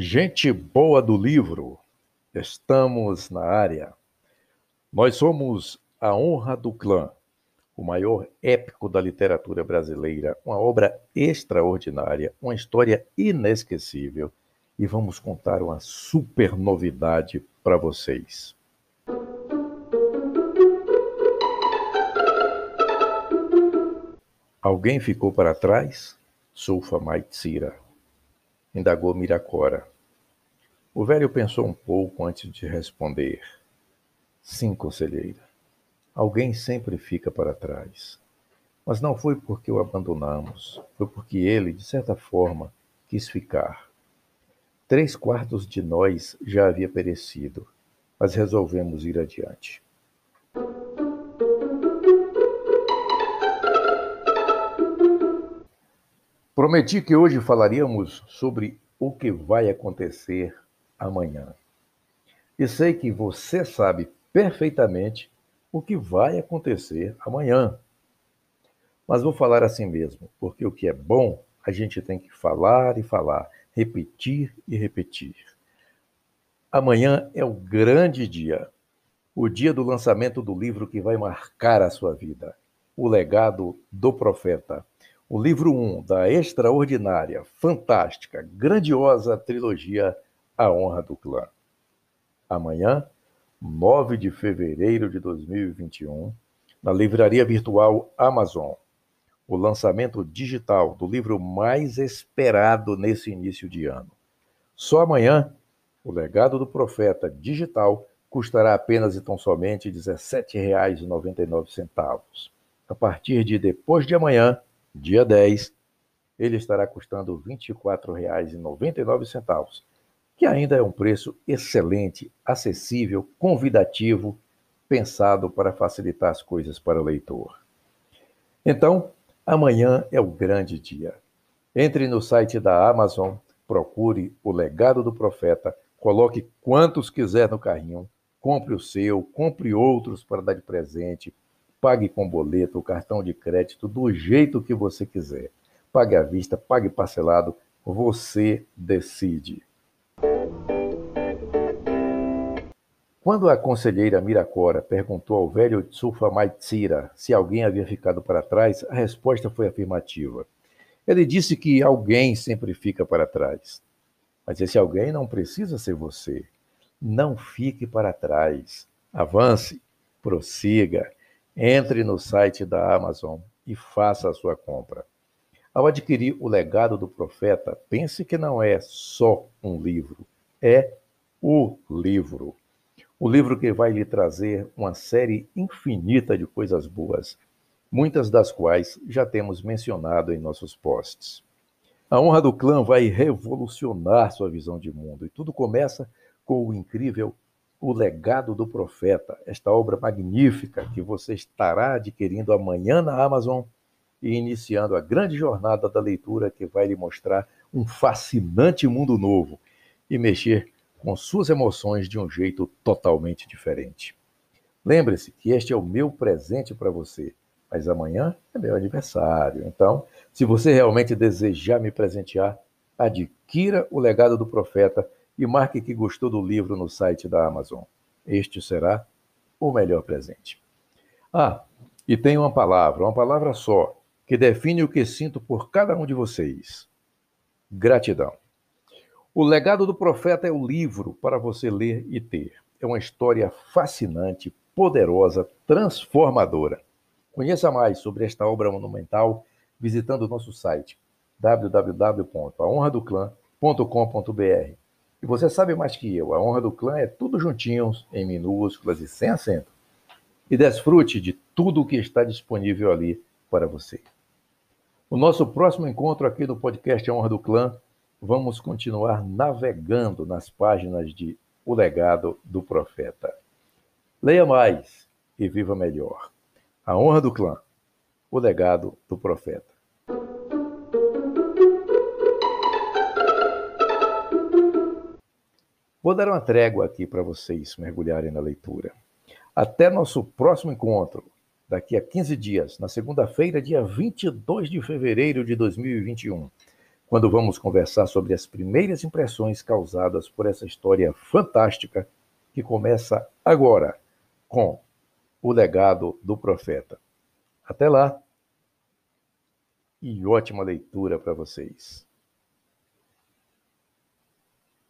Gente boa do livro, estamos na área. Nós somos A Honra do Clã, o maior épico da literatura brasileira, uma obra extraordinária, uma história inesquecível. E vamos contar uma super novidade para vocês. Alguém ficou para trás? Sulfa Maitsira indagou Miracora. O velho pensou um pouco antes de responder. Sim, conselheira. Alguém sempre fica para trás. Mas não foi porque o abandonamos, foi porque ele, de certa forma, quis ficar. Três quartos de nós já havia perecido, mas resolvemos ir adiante. Prometi que hoje falaríamos sobre o que vai acontecer amanhã. E sei que você sabe perfeitamente o que vai acontecer amanhã. Mas vou falar assim mesmo, porque o que é bom a gente tem que falar e falar, repetir e repetir. Amanhã é o grande dia, o dia do lançamento do livro que vai marcar a sua vida, O Legado do Profeta o livro 1 um da extraordinária, fantástica, grandiosa trilogia A Honra do Clã. Amanhã, 9 de fevereiro de 2021, na livraria virtual Amazon, o lançamento digital do livro mais esperado nesse início de ano. Só amanhã, o legado do profeta digital custará apenas e tão somente R$ 17,99. A partir de depois de amanhã, dia 10, ele estará custando R$ 24,99, que ainda é um preço excelente, acessível, convidativo, pensado para facilitar as coisas para o leitor. Então, amanhã é o grande dia. Entre no site da Amazon, procure o legado do profeta, coloque quantos quiser no carrinho, compre o seu, compre outros para dar de presente, Pague com boleto, cartão de crédito, do jeito que você quiser. Pague à vista, pague parcelado, você decide. Quando a conselheira Miracora perguntou ao velho Tsufa Maitsira se alguém havia ficado para trás, a resposta foi afirmativa. Ele disse que alguém sempre fica para trás. Mas esse alguém não precisa ser você. Não fique para trás. Avance, prossiga, entre no site da Amazon e faça a sua compra. Ao adquirir o legado do profeta, pense que não é só um livro, é o livro. O livro que vai lhe trazer uma série infinita de coisas boas, muitas das quais já temos mencionado em nossos posts. A honra do clã vai revolucionar sua visão de mundo e tudo começa com o incrível o Legado do Profeta, esta obra magnífica que você estará adquirindo amanhã na Amazon e iniciando a grande jornada da leitura que vai lhe mostrar um fascinante mundo novo e mexer com suas emoções de um jeito totalmente diferente. Lembre-se que este é o meu presente para você, mas amanhã é meu aniversário. Então, se você realmente desejar me presentear, adquira o Legado do Profeta e marque que gostou do livro no site da Amazon. Este será o melhor presente. Ah, e tem uma palavra, uma palavra só, que define o que sinto por cada um de vocês: gratidão. O legado do profeta é o livro para você ler e ter. É uma história fascinante, poderosa, transformadora. Conheça mais sobre esta obra monumental visitando o nosso site www.ahonradoclã.com.br e você sabe mais que eu, a honra do clã é tudo juntinhos, em minúsculas e sem acento. E desfrute de tudo o que está disponível ali para você. No nosso próximo encontro aqui do podcast A Honra do Clã, vamos continuar navegando nas páginas de O Legado do Profeta. Leia mais e viva melhor. A Honra do Clã, O Legado do Profeta. Vou dar uma trégua aqui para vocês mergulharem na leitura. Até nosso próximo encontro, daqui a 15 dias, na segunda-feira, dia 22 de fevereiro de 2021. quando vamos conversar sobre as primeiras impressões causadas por essa história fantástica que começa agora com o legado do profeta. Até lá e ótima leitura para vocês.